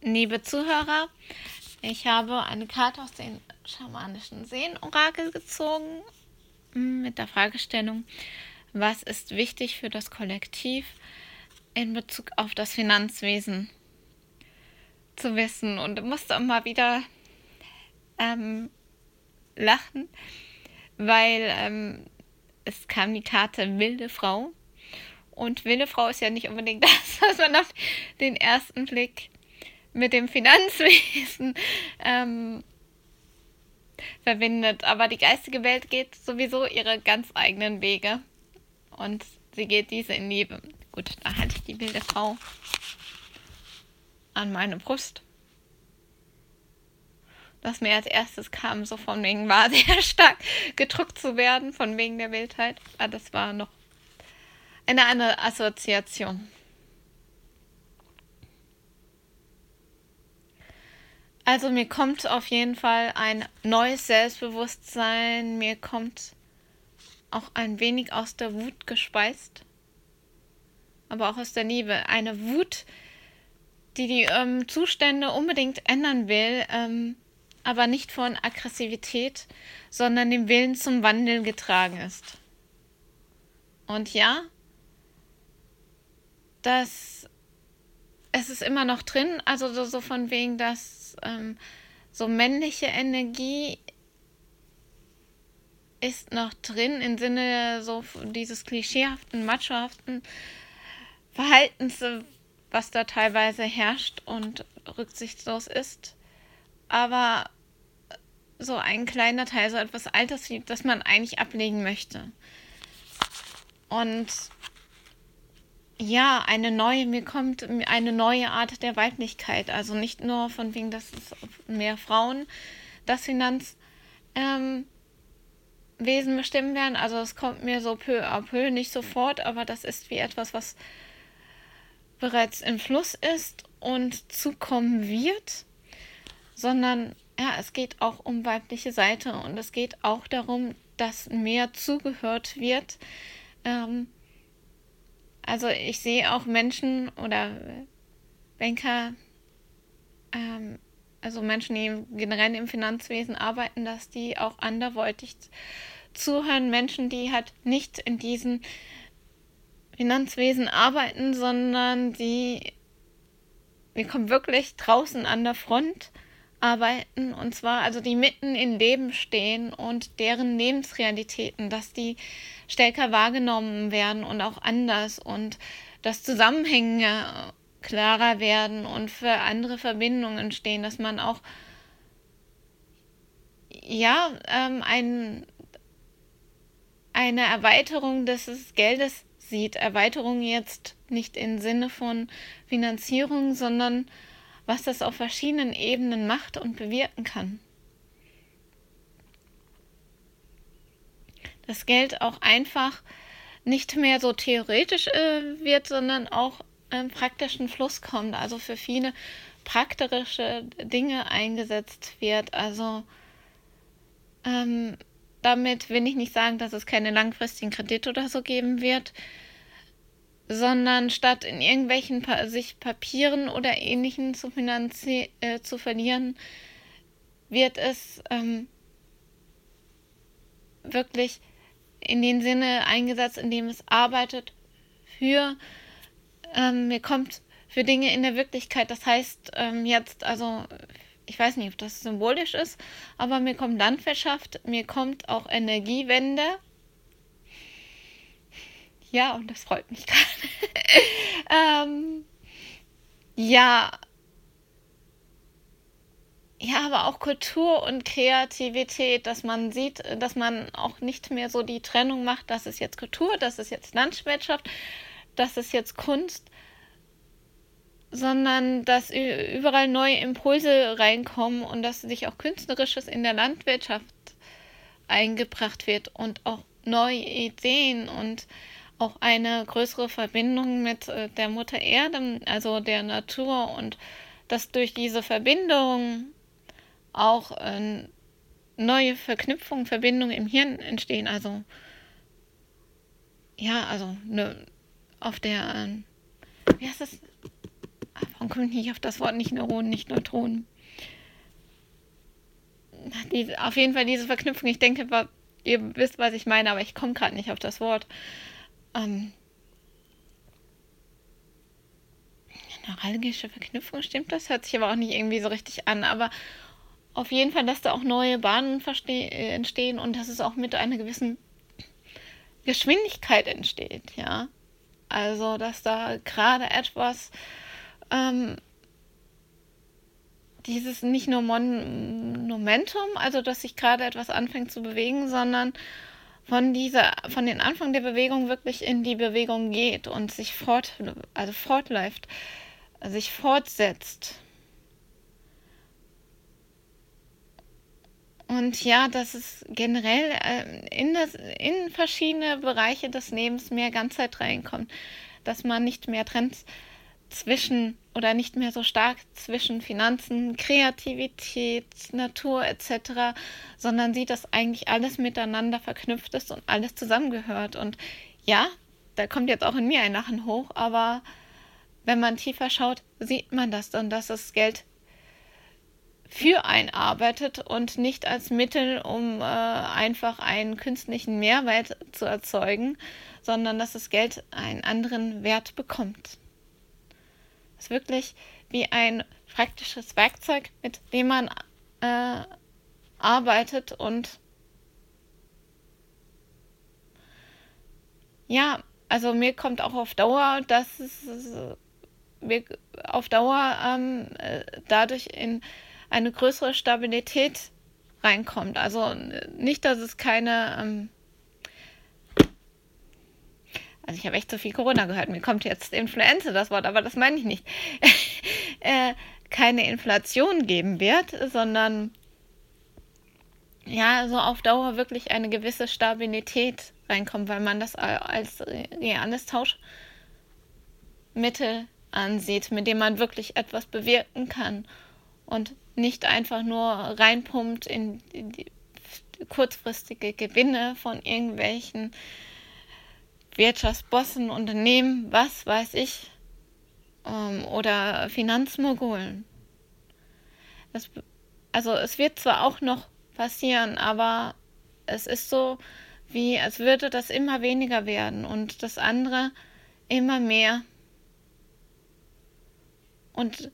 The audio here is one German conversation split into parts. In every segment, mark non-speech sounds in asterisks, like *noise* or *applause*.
Liebe Zuhörer, ich habe eine Karte aus den schamanischen Seenorakel gezogen mit der Fragestellung, was ist wichtig für das Kollektiv in Bezug auf das Finanzwesen zu wissen. Und musste immer wieder ähm, lachen, weil ähm, es kam die Karte wilde Frau. Und wilde Frau ist ja nicht unbedingt *laughs* das, was man auf den ersten Blick mit dem Finanzwesen ähm, verbindet. Aber die geistige Welt geht sowieso ihre ganz eigenen Wege. Und sie geht diese in Liebe. Gut, da hatte ich die wilde Frau an meine Brust. Das mir als erstes kam, so von wegen war *laughs* sehr stark gedrückt zu werden, von wegen der Wildheit. Aber das war noch eine andere Assoziation. Also mir kommt auf jeden Fall ein neues Selbstbewusstsein, mir kommt auch ein wenig aus der Wut gespeist, aber auch aus der Liebe. Eine Wut, die die ähm, Zustände unbedingt ändern will, ähm, aber nicht von Aggressivität, sondern dem Willen zum Wandel getragen ist. Und ja, das es ist immer noch drin, also so, so von wegen, dass ähm, so männliche Energie ist noch drin im Sinne so dieses klischeehaften, machohaften Verhaltens, was da teilweise herrscht und rücksichtslos ist. Aber so ein kleiner Teil, so etwas Altes, das man eigentlich ablegen möchte. Und ja, eine neue, mir kommt eine neue Art der Weiblichkeit. Also nicht nur von wegen, dass es mehr Frauen das Finanzwesen ähm, bestimmen werden. Also es kommt mir so peu à peu, nicht sofort, aber das ist wie etwas, was bereits im Fluss ist und zukommen wird, sondern ja, es geht auch um weibliche Seite und es geht auch darum, dass mehr zugehört wird. Ähm, also ich sehe auch Menschen oder Banker, ähm, also Menschen, die generell im Finanzwesen arbeiten, dass die auch anderweitig zuhören. Menschen, die halt nicht in diesem Finanzwesen arbeiten, sondern die, wir kommen wirklich draußen an der Front arbeiten und zwar also die mitten im Leben stehen und deren Lebensrealitäten, dass die stärker wahrgenommen werden und auch anders und dass Zusammenhänge klarer werden und für andere Verbindungen entstehen, dass man auch ja ähm, ein, eine Erweiterung des Geldes sieht. Erweiterung jetzt nicht im Sinne von Finanzierung, sondern was das auf verschiedenen Ebenen macht und bewirken kann. Das Geld auch einfach nicht mehr so theoretisch äh, wird, sondern auch im praktischen Fluss kommt, also für viele praktische Dinge eingesetzt wird. Also ähm, damit will ich nicht sagen, dass es keine langfristigen Kredite oder so geben wird, sondern statt in irgendwelchen pa sich Papieren oder ähnlichen zu, äh, zu verlieren, wird es ähm, wirklich in den Sinne eingesetzt, in dem es arbeitet für, ähm, mir kommt für Dinge in der Wirklichkeit. Das heißt ähm, jetzt, also ich weiß nicht, ob das symbolisch ist, aber mir kommt Landwirtschaft, mir kommt auch Energiewende ja, und das freut mich gerade. *laughs* ähm, ja. Ja, aber auch Kultur und Kreativität, dass man sieht, dass man auch nicht mehr so die Trennung macht, das ist jetzt Kultur, das ist jetzt Landwirtschaft, das ist jetzt Kunst, sondern dass überall neue Impulse reinkommen und dass sich auch Künstlerisches in der Landwirtschaft eingebracht wird und auch neue Ideen und auch eine größere Verbindung mit äh, der Mutter Erde, also der Natur und dass durch diese Verbindung auch äh, neue Verknüpfungen, Verbindungen im Hirn entstehen. Also ja, also ne, auf der, äh, wie heißt das? Ah, warum Man kommt nicht auf das Wort nicht Neuronen, nicht Neutronen. Die, auf jeden Fall diese Verknüpfung. Ich denke, ihr wisst, was ich meine, aber ich komme gerade nicht auf das Wort. Ähm, neuralgische Verknüpfung, stimmt das? Hört sich aber auch nicht irgendwie so richtig an. Aber auf jeden Fall, dass da auch neue Bahnen äh, entstehen und dass es auch mit einer gewissen Geschwindigkeit entsteht, ja. Also, dass da gerade etwas, ähm, dieses nicht nur Mon Momentum, also dass sich gerade etwas anfängt zu bewegen, sondern von dieser, von den Anfang der Bewegung wirklich in die Bewegung geht und sich fort, also fortläuft, sich fortsetzt. Und ja, dass es generell äh, in, das, in verschiedene Bereiche des Lebens mehr Ganzheit reinkommt. Dass man nicht mehr trennt zwischen oder nicht mehr so stark zwischen Finanzen, Kreativität, Natur etc., sondern sieht, dass eigentlich alles miteinander verknüpft ist und alles zusammengehört. Und ja, da kommt jetzt auch in mir ein Lachen hoch, aber wenn man tiefer schaut, sieht man das dann, dass das Geld für einen arbeitet und nicht als Mittel, um äh, einfach einen künstlichen Mehrwert zu erzeugen, sondern dass das Geld einen anderen Wert bekommt. Ist wirklich wie ein praktisches Werkzeug, mit dem man äh, arbeitet und ja, also mir kommt auch auf Dauer, dass es mir auf Dauer ähm, äh, dadurch in eine größere Stabilität reinkommt. Also nicht, dass es keine. Ähm also ich habe echt so viel Corona gehört. Mir kommt jetzt Influenza das Wort, aber das meine ich nicht. *laughs* äh, keine Inflation geben wird, sondern ja, so auf Dauer wirklich eine gewisse Stabilität reinkommt, weil man das als reales Tauschmittel ansieht, mit dem man wirklich etwas bewirken kann und nicht einfach nur reinpumpt in die kurzfristige Gewinne von irgendwelchen Wirtschaftsbossen, Unternehmen, was weiß ich, ähm, oder Finanzmogulen. Das, also es wird zwar auch noch passieren, aber es ist so, wie als würde das immer weniger werden und das andere immer mehr. Und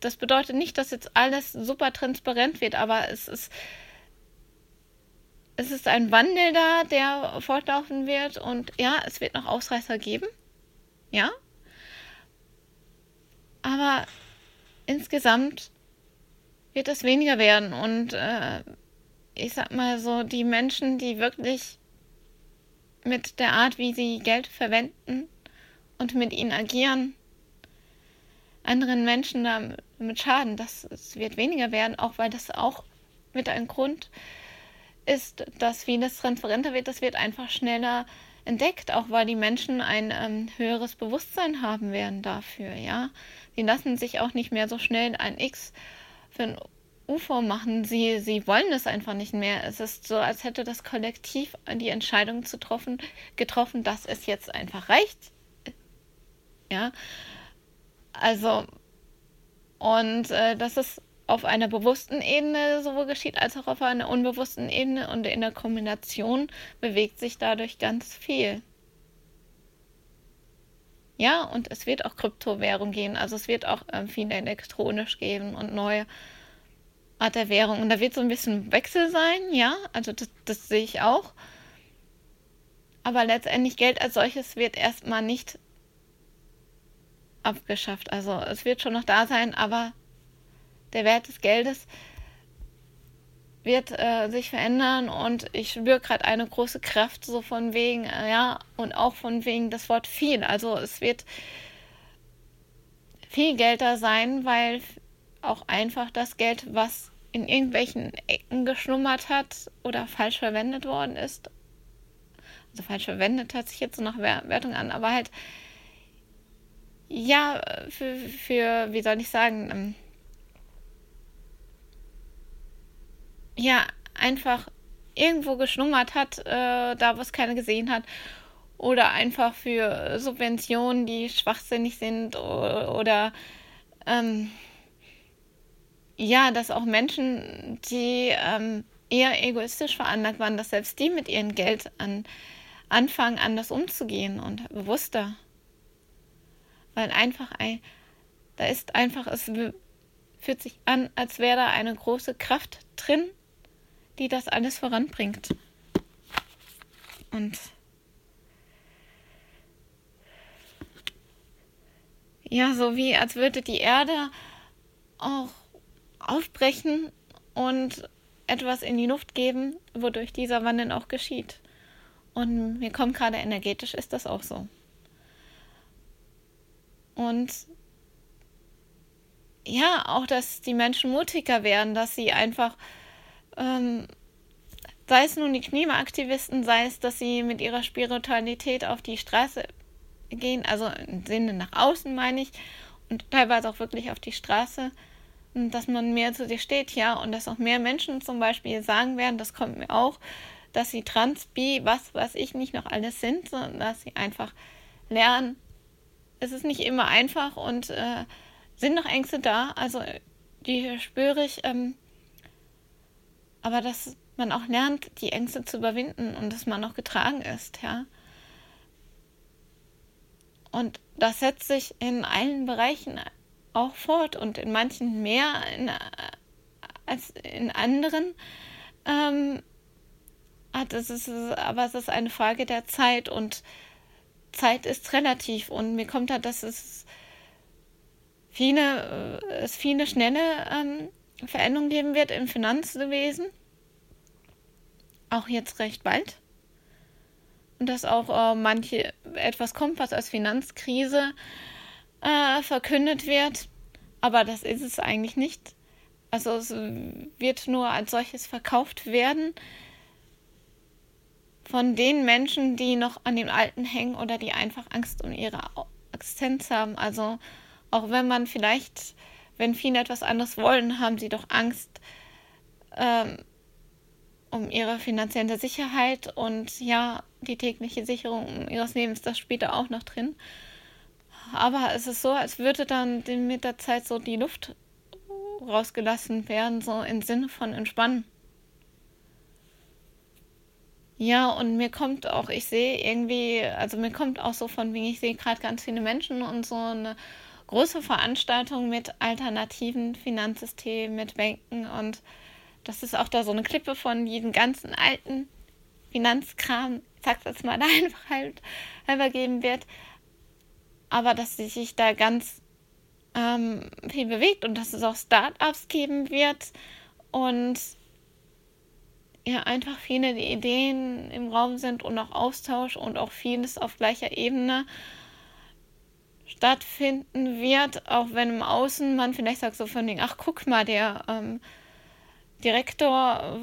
das bedeutet nicht, dass jetzt alles super transparent wird, aber es ist, es ist ein Wandel da, der fortlaufen wird und ja, es wird noch Ausreißer geben. Ja. Aber insgesamt wird es weniger werden und äh, ich sag mal so, die Menschen, die wirklich mit der Art, wie sie Geld verwenden und mit ihnen agieren, anderen Menschen damit schaden. Das, das wird weniger werden, auch weil das auch mit einem Grund ist, dass vieles transparenter wird. Das wird einfach schneller entdeckt, auch weil die Menschen ein ähm, höheres Bewusstsein haben werden dafür, ja. Sie lassen sich auch nicht mehr so schnell ein X für ein UFO machen. Sie, sie wollen es einfach nicht mehr. Es ist so, als hätte das Kollektiv die Entscheidung zu getroffen, getroffen, dass es jetzt einfach reicht. Ja, also, und äh, dass es auf einer bewussten Ebene sowohl geschieht, als auch auf einer unbewussten Ebene und in der Kombination bewegt sich dadurch ganz viel. Ja, und es wird auch Kryptowährung gehen, also es wird auch ähm, viel elektronisch geben und neue Art der Währung. Und da wird so ein bisschen Wechsel sein, ja, also das, das sehe ich auch. Aber letztendlich Geld als solches wird erstmal nicht abgeschafft. Also es wird schon noch da sein, aber der Wert des Geldes wird äh, sich verändern und ich spüre gerade eine große Kraft so von wegen, äh, ja, und auch von wegen das Wort viel. Also es wird viel Geld da sein, weil auch einfach das Geld, was in irgendwelchen Ecken geschlummert hat oder falsch verwendet worden ist, also falsch verwendet hat sich jetzt so nach Wertung an, aber halt ja, für, für, wie soll ich sagen, ja, einfach irgendwo geschlummert hat, äh, da wo es keiner gesehen hat. Oder einfach für Subventionen, die schwachsinnig sind oder, ähm, ja, dass auch Menschen, die ähm, eher egoistisch veranlagt waren, dass selbst die mit ihrem Geld an, anfangen, anders umzugehen und bewusster. Weil einfach ein, da ist einfach, es fühlt sich an, als wäre da eine große Kraft drin, die das alles voranbringt. Und ja, so wie als würde die Erde auch aufbrechen und etwas in die Luft geben, wodurch dieser Wandel auch geschieht. Und mir kommt gerade energetisch ist das auch so. Und ja, auch, dass die Menschen mutiger werden, dass sie einfach, ähm, sei es nun die Klimaaktivisten, sei es, dass sie mit ihrer Spiritualität auf die Straße gehen, also im Sinne nach außen meine ich, und teilweise auch wirklich auf die Straße, dass man mehr zu dir steht, ja, und dass auch mehr Menschen zum Beispiel sagen werden, das kommt mir auch, dass sie trans, bi, was weiß ich nicht noch alles sind, sondern dass sie einfach lernen, es ist nicht immer einfach und äh, sind noch Ängste da, also die spüre ich, ähm, aber dass man auch lernt, die Ängste zu überwinden und dass man auch getragen ist, ja. Und das setzt sich in allen Bereichen auch fort und in manchen mehr in, als in anderen. Ähm, es ist, aber es ist eine Frage der Zeit und Zeit ist relativ und mir kommt da, dass es viele, äh, es viele schnelle ähm, Veränderungen geben wird im Finanzwesen. Auch jetzt recht bald. Und dass auch äh, manche etwas kommt, was als Finanzkrise äh, verkündet wird. Aber das ist es eigentlich nicht. Also es wird nur als solches verkauft werden von den Menschen, die noch an dem Alten hängen oder die einfach Angst um ihre Existenz haben. Also auch wenn man vielleicht, wenn viele etwas anderes wollen, haben sie doch Angst ähm, um ihre finanzielle Sicherheit und ja, die tägliche Sicherung ihres Lebens, das spielt da auch noch drin. Aber es ist so, als würde dann mit der Zeit so die Luft rausgelassen werden, so im Sinne von entspannen. Ja, und mir kommt auch, ich sehe irgendwie, also mir kommt auch so von wegen, ich sehe gerade ganz viele Menschen und so eine große Veranstaltung mit alternativen Finanzsystemen, mit Banken und das ist auch da so eine Klippe von jedem ganzen alten Finanzkram, ich sag's jetzt mal *laughs* einfach halt, übergeben wird. Aber dass sich da ganz ähm, viel bewegt und dass es auch Startups geben wird und ja einfach viele Ideen im Raum sind und auch Austausch und auch vieles auf gleicher Ebene stattfinden wird, auch wenn im Außen man vielleicht sagt so von den, ach guck mal, der ähm, Direktor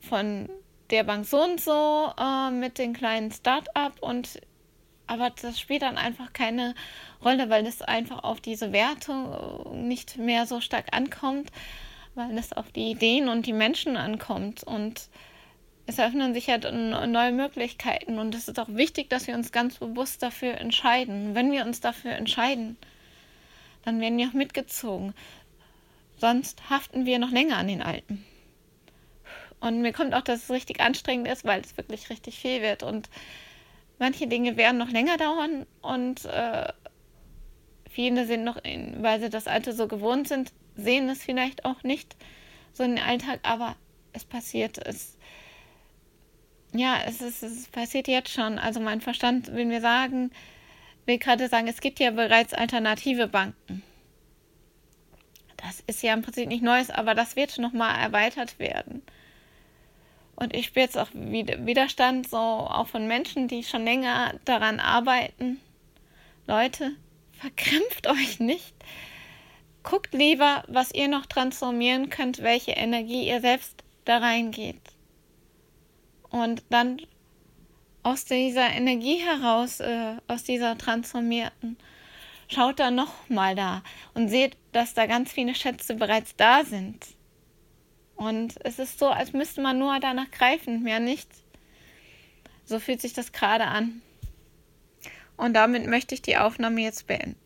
von der Bank so und so äh, mit den kleinen Start-up und aber das spielt dann einfach keine Rolle, weil es einfach auf diese Wertung nicht mehr so stark ankommt, weil es auf die Ideen und die Menschen ankommt und es öffnen sich halt neue Möglichkeiten und es ist auch wichtig, dass wir uns ganz bewusst dafür entscheiden. Wenn wir uns dafür entscheiden, dann werden wir auch mitgezogen. Sonst haften wir noch länger an den Alten. Und mir kommt auch, dass es richtig anstrengend ist, weil es wirklich richtig viel wird und Manche Dinge werden noch länger dauern und äh, viele sind noch, in, weil sie das Alte so gewohnt sind, sehen es vielleicht auch nicht so in den Alltag, aber es passiert. Es, ja, es, ist, es passiert jetzt schon. Also mein Verstand will mir sagen, will gerade sagen, es gibt ja bereits alternative Banken. Das ist ja im Prinzip nicht Neues, aber das wird nochmal erweitert werden. Und ich spüre jetzt auch Widerstand, so auch von Menschen, die schon länger daran arbeiten. Leute, verkrampft *laughs* euch nicht. Guckt lieber, was ihr noch transformieren könnt, welche Energie ihr selbst da reingeht. Und dann aus dieser Energie heraus, äh, aus dieser transformierten, schaut da nochmal da und seht, dass da ganz viele Schätze bereits da sind. Und es ist so, als müsste man nur danach greifen, mehr nicht. So fühlt sich das gerade an. Und damit möchte ich die Aufnahme jetzt beenden.